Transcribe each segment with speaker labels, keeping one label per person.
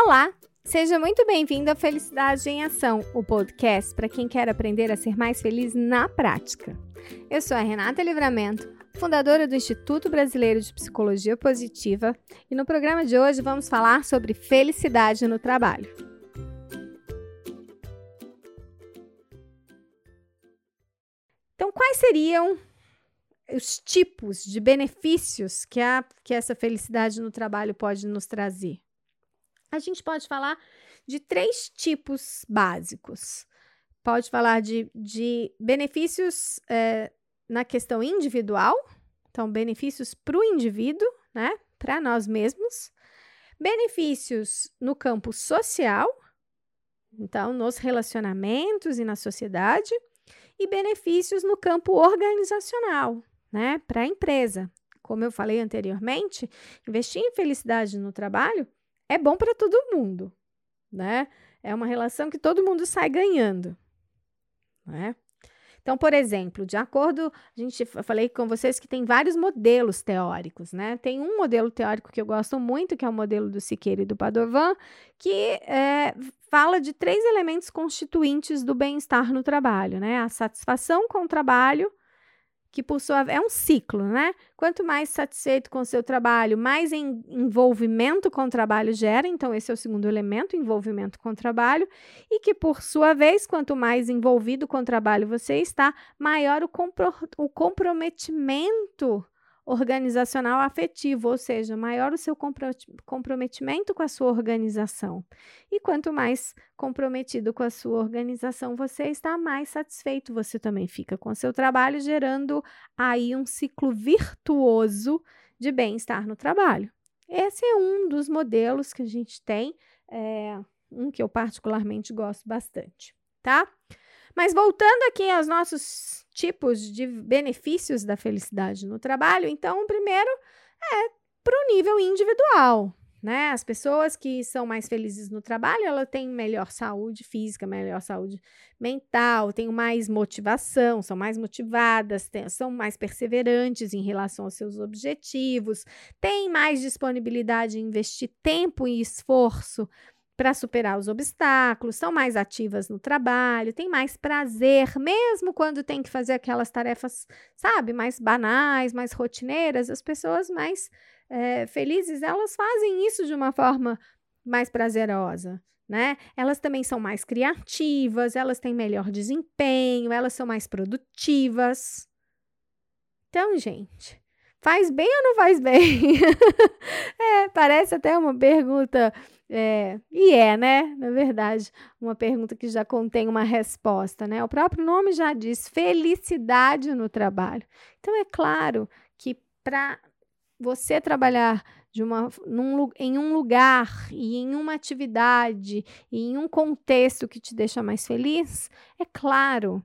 Speaker 1: Olá, seja muito bem-vindo à Felicidade em Ação, o podcast para quem quer aprender a ser mais feliz na prática. Eu sou a Renata Livramento, fundadora do Instituto Brasileiro de Psicologia Positiva, e no programa de hoje vamos falar sobre felicidade no trabalho. Então, quais seriam os tipos de benefícios que, a, que essa felicidade no trabalho pode nos trazer? A gente pode falar de três tipos básicos. Pode falar de, de benefícios é, na questão individual, então, benefícios para o indivíduo, né? Para nós mesmos. Benefícios no campo social, então, nos relacionamentos e na sociedade. E benefícios no campo organizacional, né? Para a empresa. Como eu falei anteriormente, investir em felicidade no trabalho é bom para todo mundo, né? É uma relação que todo mundo sai ganhando, né? Então, por exemplo, de acordo, a gente falei com vocês que tem vários modelos teóricos, né? Tem um modelo teórico que eu gosto muito, que é o modelo do Siqueira e do Padovan, que é, fala de três elementos constituintes do bem-estar no trabalho, né? A satisfação com o trabalho, que por sua é um ciclo, né? Quanto mais satisfeito com o seu trabalho, mais em, envolvimento com o trabalho gera, então esse é o segundo elemento, envolvimento com o trabalho, e que por sua vez, quanto mais envolvido com o trabalho você está, maior o, compro, o comprometimento organizacional afetivo, ou seja, maior o seu comprometimento com a sua organização. E quanto mais comprometido com a sua organização você está, mais satisfeito você também fica com o seu trabalho, gerando aí um ciclo virtuoso de bem-estar no trabalho. Esse é um dos modelos que a gente tem, é, um que eu particularmente gosto bastante, tá? Mas voltando aqui aos nossos tipos de benefícios da felicidade no trabalho, então, o primeiro é para o nível individual. Né? As pessoas que são mais felizes no trabalho, ela têm melhor saúde física, melhor saúde mental, têm mais motivação, são mais motivadas, têm, são mais perseverantes em relação aos seus objetivos, têm mais disponibilidade em investir tempo e esforço para superar os obstáculos, são mais ativas no trabalho, têm mais prazer, mesmo quando tem que fazer aquelas tarefas, sabe, mais banais, mais rotineiras, as pessoas mais é, felizes, elas fazem isso de uma forma mais prazerosa. Né? Elas também são mais criativas, elas têm melhor desempenho, elas são mais produtivas. Então, gente, faz bem ou não faz bem? é, parece até uma pergunta é, e é, né? Na verdade, uma pergunta que já contém uma resposta, né? O próprio nome já diz felicidade no trabalho. Então, é claro que para você trabalhar de uma, num, em um lugar e em uma atividade e em um contexto que te deixa mais feliz, é claro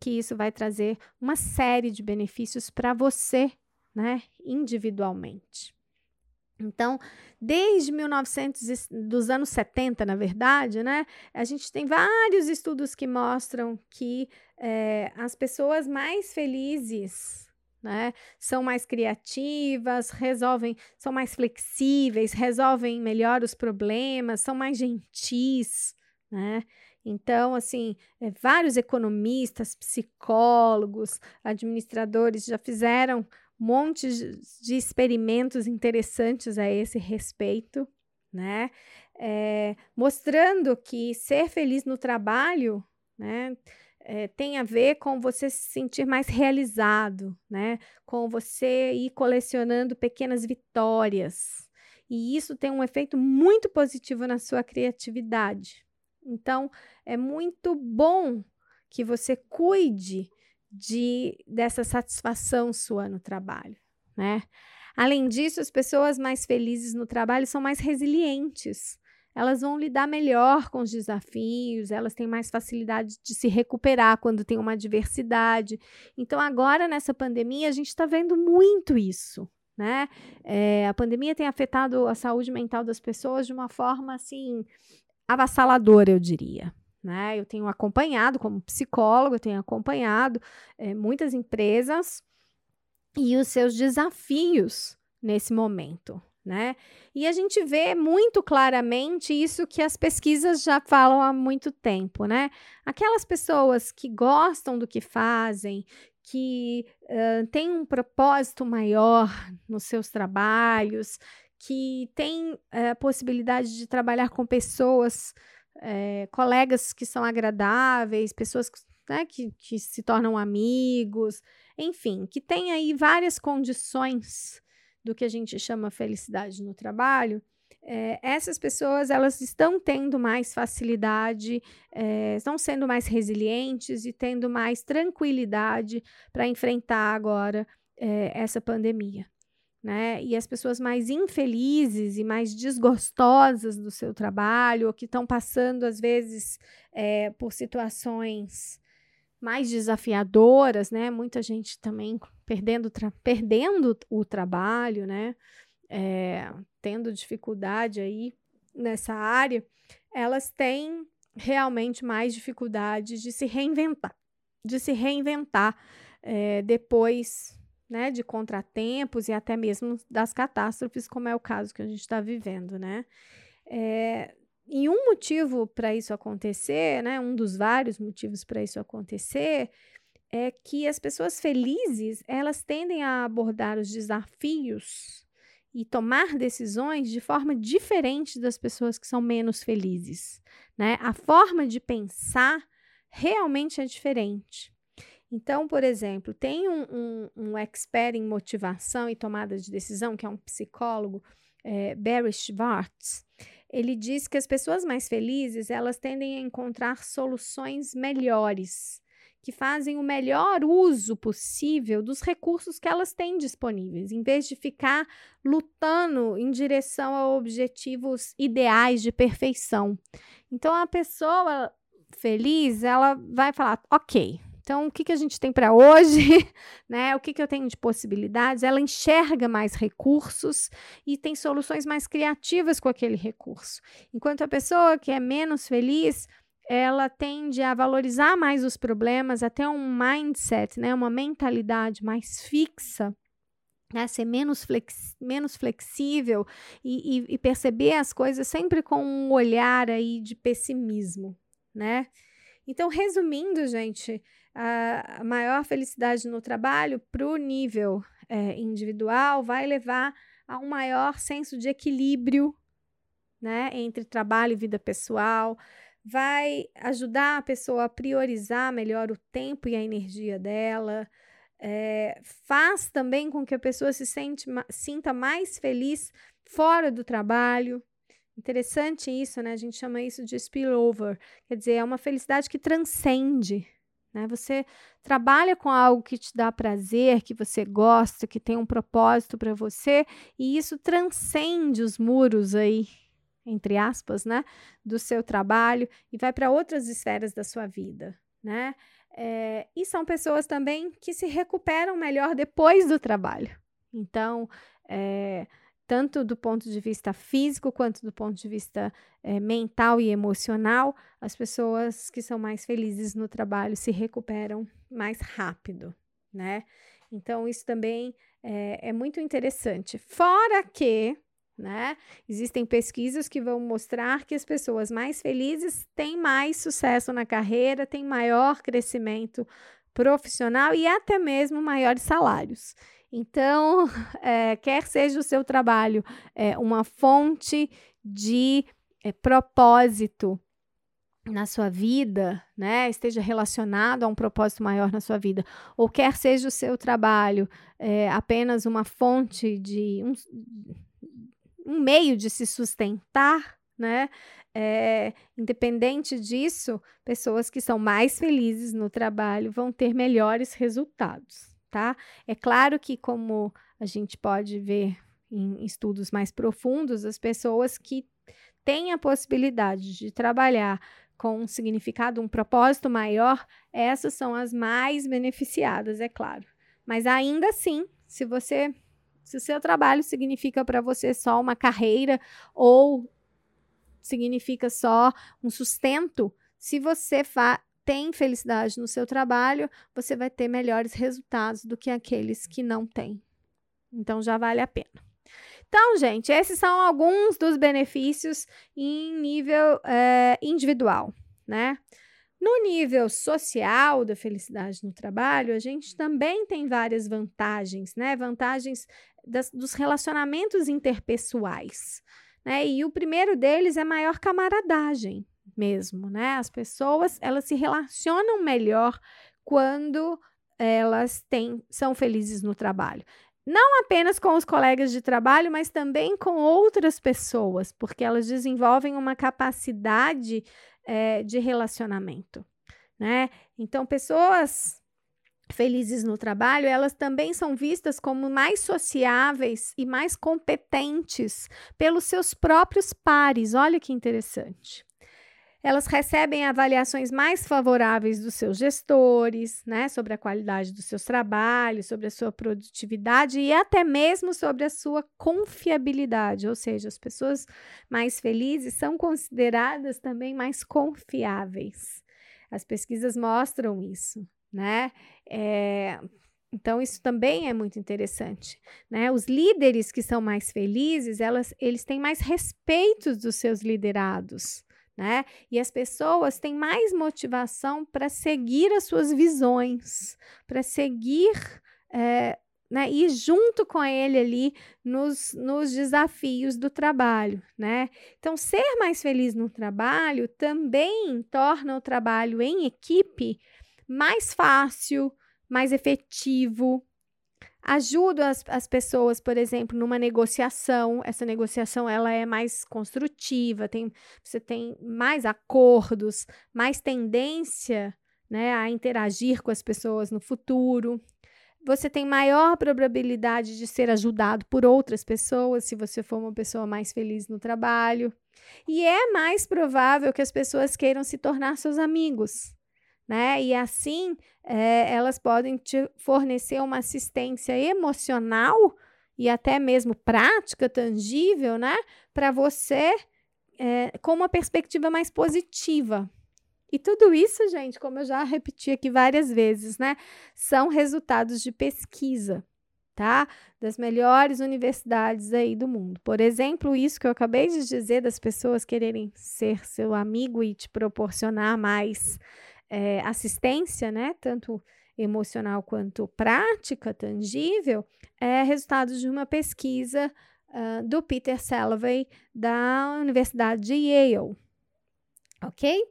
Speaker 1: que isso vai trazer uma série de benefícios para você, né? Individualmente. Então, desde 1900 dos anos 70, na verdade, né, a gente tem vários estudos que mostram que é, as pessoas mais felizes, né, são mais criativas, resolvem, são mais flexíveis, resolvem melhor os problemas, são mais gentis, né? Então, assim, é, vários economistas, psicólogos, administradores já fizeram montes de experimentos interessantes a esse respeito, né? É, mostrando que ser feliz no trabalho, né? É, tem a ver com você se sentir mais realizado, né? Com você ir colecionando pequenas vitórias. E isso tem um efeito muito positivo na sua criatividade. Então, é muito bom que você cuide de dessa satisfação sua no trabalho, né? Além disso, as pessoas mais felizes no trabalho são mais resilientes. Elas vão lidar melhor com os desafios, elas têm mais facilidade de se recuperar quando tem uma adversidade. Então, agora nessa pandemia, a gente está vendo muito isso, né? É, a pandemia tem afetado a saúde mental das pessoas de uma forma assim avassaladora, eu diria, né? Eu tenho acompanhado, como psicólogo, eu tenho acompanhado é, muitas empresas e os seus desafios nesse momento. né? E a gente vê muito claramente isso que as pesquisas já falam há muito tempo, né? Aquelas pessoas que gostam do que fazem, que uh, têm um propósito maior nos seus trabalhos, que têm a possibilidade de trabalhar com pessoas, é, colegas que são agradáveis, pessoas né, que, que se tornam amigos, enfim, que têm aí várias condições do que a gente chama felicidade no trabalho, é, essas pessoas elas estão tendo mais facilidade, é, estão sendo mais resilientes e tendo mais tranquilidade para enfrentar agora é, essa pandemia. Né? E as pessoas mais infelizes e mais desgostosas do seu trabalho, ou que estão passando, às vezes, é, por situações mais desafiadoras, né? Muita gente também perdendo, perdendo o trabalho, né? É, tendo dificuldade aí nessa área, elas têm realmente mais dificuldade de se reinventar, de se reinventar é, depois né, de contratempos e até mesmo das catástrofes, como é o caso que a gente está vivendo, né? É, e um motivo para isso acontecer, né, um dos vários motivos para isso acontecer, é que as pessoas felizes, elas tendem a abordar os desafios e tomar decisões de forma diferente das pessoas que são menos felizes, né? A forma de pensar realmente é diferente. Então, por exemplo, tem um, um, um expert em motivação e tomada de decisão, que é um psicólogo, é, Barry Schwartz, ele diz que as pessoas mais felizes, elas tendem a encontrar soluções melhores, que fazem o melhor uso possível dos recursos que elas têm disponíveis, em vez de ficar lutando em direção a objetivos ideais de perfeição. Então, a pessoa feliz, ela vai falar: ok, então, o que, que a gente tem para hoje? né? O que, que eu tenho de possibilidades? Ela enxerga mais recursos e tem soluções mais criativas com aquele recurso. Enquanto a pessoa que é menos feliz, ela tende a valorizar mais os problemas, até um mindset, né? uma mentalidade mais fixa. Né, ser menos, flex, menos flexível e, e, e perceber as coisas sempre com um olhar aí de pessimismo, né? Então, resumindo, gente, a maior felicidade no trabalho para o nível é, individual vai levar a um maior senso de equilíbrio né, entre trabalho e vida pessoal, vai ajudar a pessoa a priorizar melhor o tempo e a energia dela, é, faz também com que a pessoa se sente, sinta mais feliz fora do trabalho. Interessante isso, né? A gente chama isso de spillover, quer dizer, é uma felicidade que transcende né? Você trabalha com algo que te dá prazer, que você gosta, que tem um propósito para você, e isso transcende os muros aí, entre aspas, né, do seu trabalho e vai para outras esferas da sua vida, né? É, e são pessoas também que se recuperam melhor depois do trabalho. Então, é, tanto do ponto de vista físico quanto do ponto de vista é, mental e emocional, as pessoas que são mais felizes no trabalho se recuperam mais rápido, né? Então, isso também é, é muito interessante. Fora que, né, existem pesquisas que vão mostrar que as pessoas mais felizes têm mais sucesso na carreira, têm maior crescimento profissional e até mesmo maiores salários. Então, é, quer seja o seu trabalho é, uma fonte de é, propósito na sua vida, né, esteja relacionado a um propósito maior na sua vida, ou quer seja o seu trabalho apenas uma fonte de um, um meio de se sustentar, né? É, independente disso, pessoas que são mais felizes no trabalho vão ter melhores resultados tá? É claro que, como a gente pode ver em estudos mais profundos, as pessoas que têm a possibilidade de trabalhar com um significado, um propósito maior, essas são as mais beneficiadas, é claro. Mas ainda assim, se você se o seu trabalho significa para você só uma carreira ou significa só um sustento, se você fa tem felicidade no seu trabalho, você vai ter melhores resultados do que aqueles que não têm. Então já vale a pena. Então, gente, esses são alguns dos benefícios em nível é, individual, né? No nível social da felicidade no trabalho, a gente também tem várias vantagens, né? Vantagens das, dos relacionamentos interpessoais, né? E o primeiro deles é maior camaradagem mesmo, né? As pessoas, elas se relacionam melhor quando elas têm, são felizes no trabalho. Não apenas com os colegas de trabalho, mas também com outras pessoas, porque elas desenvolvem uma capacidade é, de relacionamento, né? Então, pessoas felizes no trabalho, elas também são vistas como mais sociáveis e mais competentes pelos seus próprios pares. Olha que interessante elas recebem avaliações mais favoráveis dos seus gestores, né, sobre a qualidade dos seus trabalhos, sobre a sua produtividade e até mesmo sobre a sua confiabilidade, ou seja, as pessoas mais felizes são consideradas também mais confiáveis. As pesquisas mostram isso, né? É, então, isso também é muito interessante. Né? Os líderes que são mais felizes, elas, eles têm mais respeito dos seus liderados né? E as pessoas têm mais motivação para seguir as suas visões, para seguir, é, né? Ir junto com ele ali nos, nos desafios do trabalho, né? Então, ser mais feliz no trabalho também torna o trabalho em equipe mais fácil, mais efetivo, ajudo as, as pessoas, por exemplo, numa negociação. Essa negociação ela é mais construtiva, tem, você tem mais acordos, mais tendência né, a interagir com as pessoas no futuro. Você tem maior probabilidade de ser ajudado por outras pessoas se você for uma pessoa mais feliz no trabalho. E é mais provável que as pessoas queiram se tornar seus amigos né? E assim é, elas podem te fornecer uma assistência emocional e até mesmo prática, tangível, né? Para você é, com uma perspectiva mais positiva. E tudo isso, gente, como eu já repeti aqui várias vezes, né? São resultados de pesquisa, tá? Das melhores universidades aí do mundo. Por exemplo, isso que eu acabei de dizer das pessoas quererem ser seu amigo e te proporcionar mais é, assistência, né, tanto emocional quanto prática, tangível, é resultado de uma pesquisa uh, do Peter Salovey, da Universidade de Yale. Ok?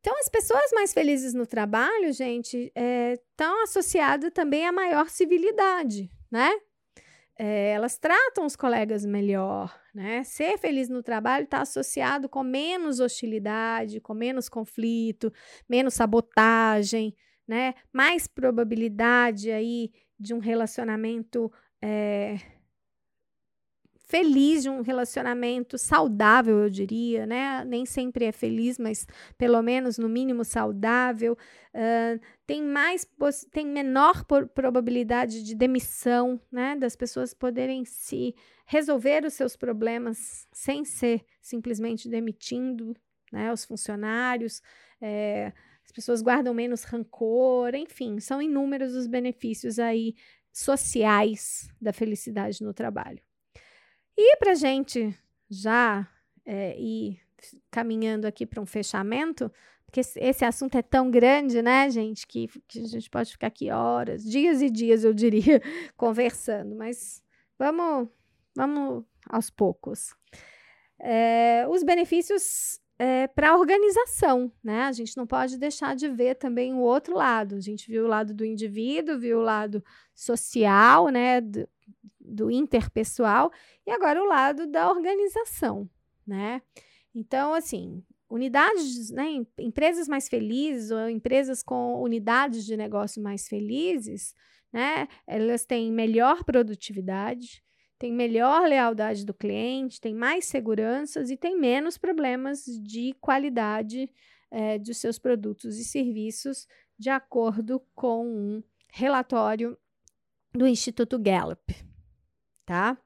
Speaker 1: Então, as pessoas mais felizes no trabalho, gente, estão é, associadas também a maior civilidade, né? É, elas tratam os colegas melhor, né? Ser feliz no trabalho está associado com menos hostilidade, com menos conflito, menos sabotagem, né? Mais probabilidade aí de um relacionamento é, feliz, de um relacionamento saudável, eu diria, né? Nem sempre é feliz, mas pelo menos no mínimo saudável. Uh, tem mais, tem menor probabilidade de demissão, né? Das pessoas poderem se resolver os seus problemas sem ser simplesmente demitindo, né? Os funcionários. É, as pessoas guardam menos rancor, enfim, são inúmeros os benefícios aí sociais da felicidade no trabalho. E para gente já é, ir caminhando aqui para um fechamento, porque esse assunto é tão grande, né, gente, que, que a gente pode ficar aqui horas, dias e dias, eu diria, conversando, mas vamos, vamos aos poucos. É, os benefícios é, para a organização, né? A gente não pode deixar de ver também o outro lado. A gente viu o lado do indivíduo, viu o lado social, né? Do, do interpessoal e agora o lado da organização, né? Então, assim, unidades, né, empresas mais felizes ou empresas com unidades de negócio mais felizes, né, elas têm melhor produtividade, têm melhor lealdade do cliente, têm mais seguranças e têm menos problemas de qualidade é, de seus produtos e serviços, de acordo com um relatório do Instituto Gallup tá?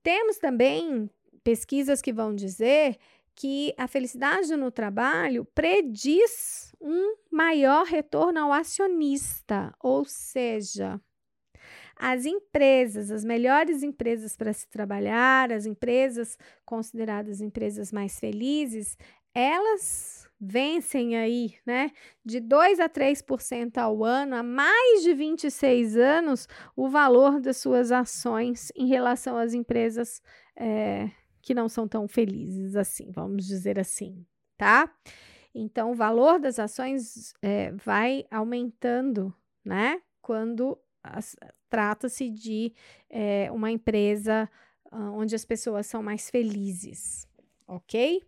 Speaker 1: Temos também pesquisas que vão dizer que a felicidade no trabalho prediz um maior retorno ao acionista, ou seja, as empresas, as melhores empresas para se trabalhar, as empresas consideradas empresas mais felizes, elas vencem aí, né, de 2 a 3% ao ano, há mais de 26 anos, o valor das suas ações em relação às empresas é, que não são tão felizes assim, vamos dizer assim, tá? Então, o valor das ações é, vai aumentando, né, quando trata-se de é, uma empresa uh, onde as pessoas são mais felizes, ok?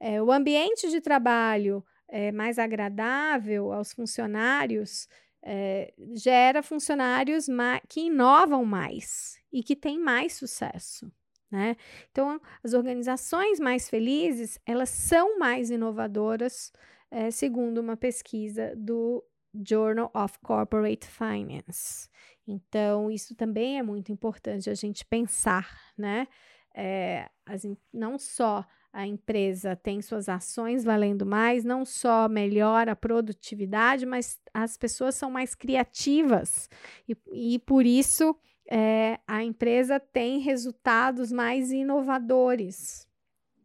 Speaker 1: É, o ambiente de trabalho é, mais agradável aos funcionários é, gera funcionários que inovam mais e que têm mais sucesso. Né? Então, as organizações mais felizes, elas são mais inovadoras, é, segundo uma pesquisa do Journal of Corporate Finance. Então, isso também é muito importante a gente pensar, né? É, as, não só a empresa tem suas ações valendo mais, não só melhora a produtividade, mas as pessoas são mais criativas e, e por isso é, a empresa tem resultados mais inovadores,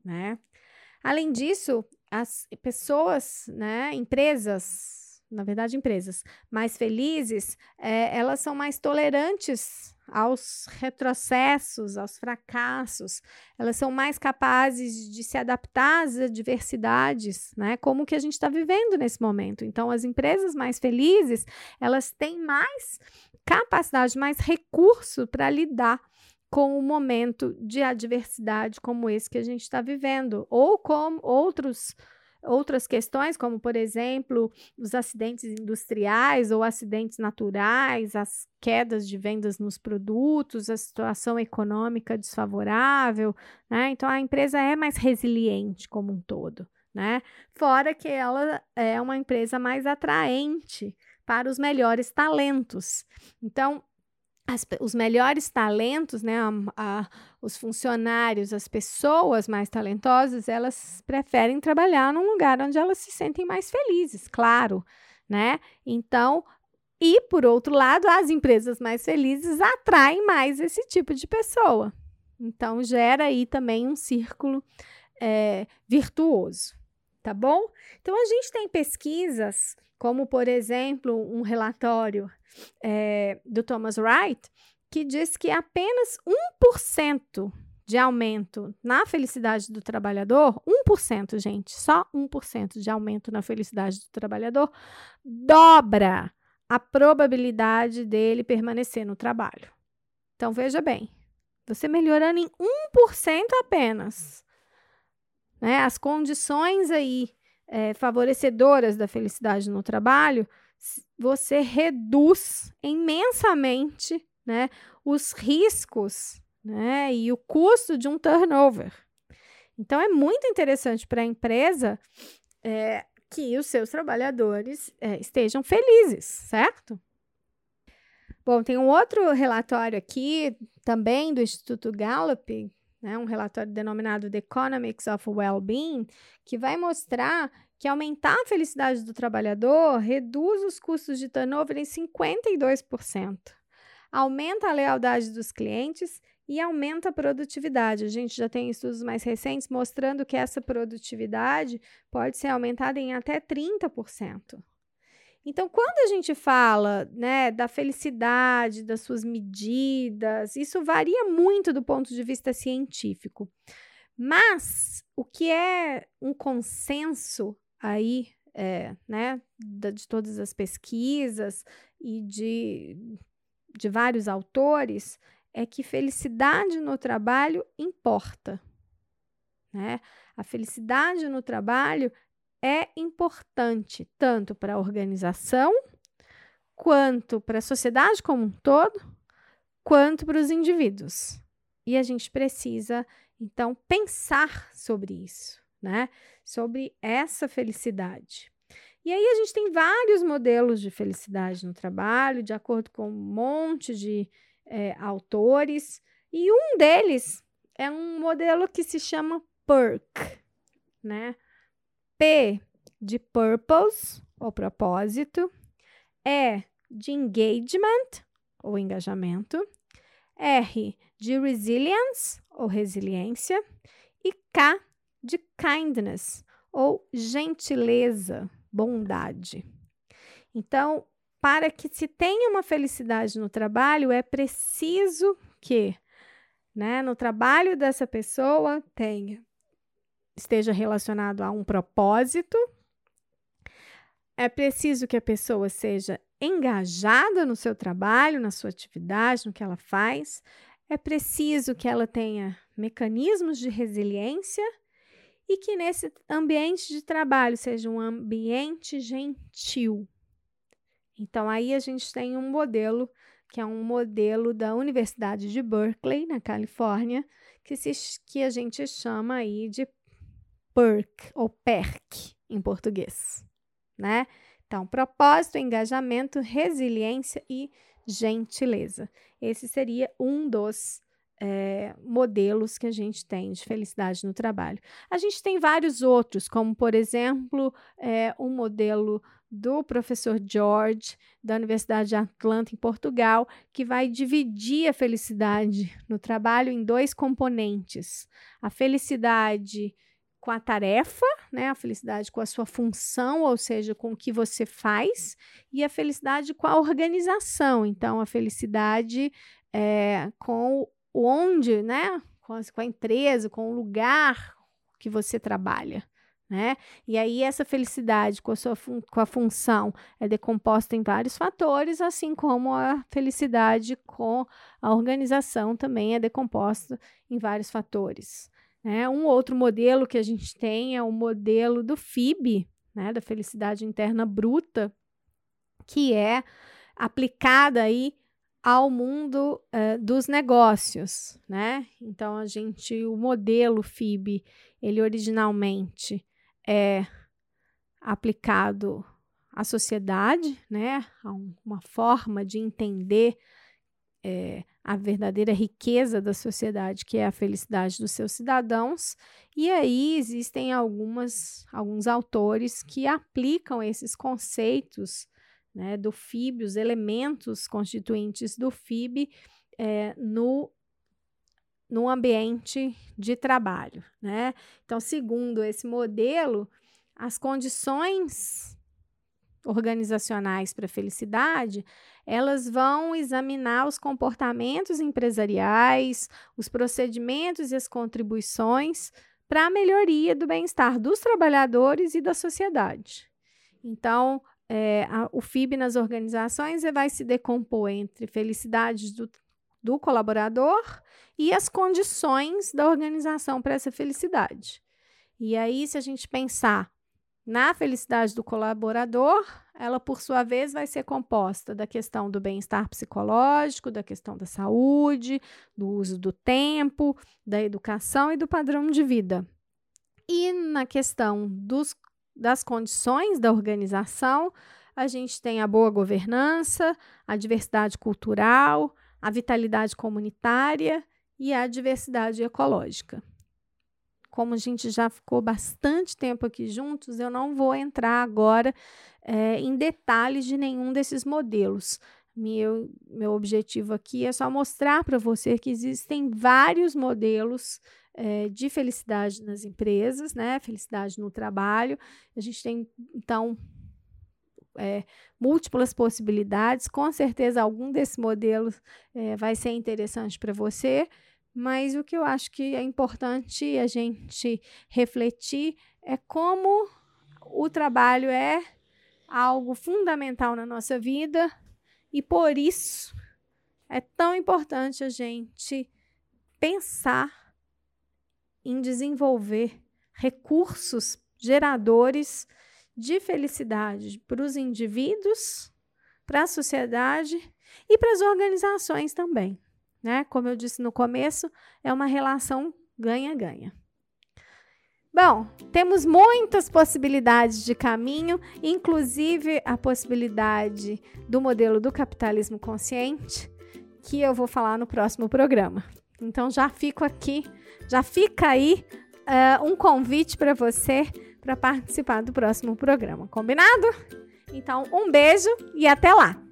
Speaker 1: né? Além disso, as pessoas, né, empresas, na verdade empresas mais felizes, é, elas são mais tolerantes aos retrocessos, aos fracassos, elas são mais capazes de se adaptar às adversidades, né? Como que a gente está vivendo nesse momento. Então, as empresas mais felizes, elas têm mais capacidade, mais recurso para lidar com o momento de adversidade como esse que a gente está vivendo, ou com outros outras questões, como, por exemplo, os acidentes industriais ou acidentes naturais, as quedas de vendas nos produtos, a situação econômica desfavorável, né? Então, a empresa é mais resiliente como um todo, né? Fora que ela é uma empresa mais atraente para os melhores talentos. Então, as, os melhores talentos, né, a, a, os funcionários, as pessoas mais talentosas, elas preferem trabalhar num lugar onde elas se sentem mais felizes, claro, né? Então, e por outro lado, as empresas mais felizes atraem mais esse tipo de pessoa. Então, gera aí também um círculo é, virtuoso, tá bom? Então, a gente tem pesquisas como, por exemplo, um relatório é, do Thomas Wright, que diz que apenas 1% de aumento na felicidade do trabalhador, 1%, gente, só 1% de aumento na felicidade do trabalhador, dobra a probabilidade dele permanecer no trabalho. Então, veja bem, você melhorando em 1% apenas, né, as condições aí é, favorecedoras da felicidade no trabalho, você reduz imensamente né, os riscos né, e o custo de um turnover. Então, é muito interessante para a empresa é, que os seus trabalhadores é, estejam felizes, certo? Bom, tem um outro relatório aqui, também do Instituto Gallup, né, um relatório denominado The Economics of Well-Being, que vai mostrar que aumentar a felicidade do trabalhador reduz os custos de turnover em 52%, aumenta a lealdade dos clientes e aumenta a produtividade. A gente já tem estudos mais recentes mostrando que essa produtividade pode ser aumentada em até 30%. Então, quando a gente fala né, da felicidade, das suas medidas, isso varia muito do ponto de vista científico. Mas o que é um consenso aí, é, né, de todas as pesquisas e de, de vários autores, é que felicidade no trabalho importa. Né? A felicidade no trabalho é importante tanto para a organização, quanto para a sociedade como um todo, quanto para os indivíduos. E a gente precisa, então, pensar sobre isso, né? Sobre essa felicidade. E aí a gente tem vários modelos de felicidade no trabalho, de acordo com um monte de é, autores, e um deles é um modelo que se chama PERC, né? P de purpose, ou propósito, E de engagement, ou engajamento. R de resilience, ou resiliência. E K de kindness, ou gentileza, bondade. Então, para que se tenha uma felicidade no trabalho, é preciso que, né, no trabalho dessa pessoa tenha esteja relacionado a um propósito. É preciso que a pessoa seja engajada no seu trabalho, na sua atividade, no que ela faz. É preciso que ela tenha mecanismos de resiliência e que nesse ambiente de trabalho seja um ambiente gentil. Então aí a gente tem um modelo que é um modelo da Universidade de Berkeley, na Califórnia, que, se, que a gente chama aí de PERC ou PERC em português, né? Então, propósito, engajamento, resiliência e gentileza. Esse seria um dos é, modelos que a gente tem de felicidade no trabalho. A gente tem vários outros, como, por exemplo, é, um modelo do professor George, da Universidade de Atlanta, em Portugal, que vai dividir a felicidade no trabalho em dois componentes: a felicidade com a tarefa, né? A felicidade com a sua função, ou seja, com o que você faz, e a felicidade com a organização. Então, a felicidade é, com o onde, né? Com a, com a empresa, com o lugar que você trabalha. Né? E aí essa felicidade com a sua com a função é decomposta em vários fatores, assim como a felicidade com a organização também é decomposta em vários fatores. Né? Um outro modelo que a gente tem é o modelo do FIB, né, da felicidade interna bruta, que é aplicada aí ao mundo uh, dos negócios, né? Então a gente, o modelo FIB, ele originalmente é aplicado à sociedade, né? A uma forma de entender é, a verdadeira riqueza da sociedade, que é a felicidade dos seus cidadãos. E aí existem algumas, alguns autores que aplicam esses conceitos né, do FIB, os elementos constituintes do FIB, é, no, no ambiente de trabalho. Né? Então, segundo esse modelo, as condições organizacionais para a felicidade, elas vão examinar os comportamentos empresariais, os procedimentos e as contribuições para a melhoria do bem-estar dos trabalhadores e da sociedade. Então, é, a, o FIB nas organizações vai se decompor entre felicidades do, do colaborador e as condições da organização para essa felicidade. E aí, se a gente pensar na felicidade do colaborador, ela, por sua vez, vai ser composta da questão do bem-estar psicológico, da questão da saúde, do uso do tempo, da educação e do padrão de vida. E na questão dos, das condições da organização, a gente tem a boa governança, a diversidade cultural, a vitalidade comunitária e a diversidade ecológica como a gente já ficou bastante tempo aqui juntos, eu não vou entrar agora é, em detalhes de nenhum desses modelos. Meu, meu objetivo aqui é só mostrar para você que existem vários modelos é, de felicidade nas empresas, né? Felicidade no trabalho. A gente tem, então, é, múltiplas possibilidades. Com certeza, algum desses modelos é, vai ser interessante para você. Mas o que eu acho que é importante a gente refletir é como o trabalho é algo fundamental na nossa vida e por isso é tão importante a gente pensar em desenvolver recursos geradores de felicidade para os indivíduos, para a sociedade e para as organizações também né? Como eu disse no começo, é uma relação ganha-ganha. Bom, temos muitas possibilidades de caminho, inclusive a possibilidade do modelo do capitalismo consciente, que eu vou falar no próximo programa. Então já fico aqui, já fica aí uh, um convite para você para participar do próximo programa, combinado? Então, um beijo e até lá!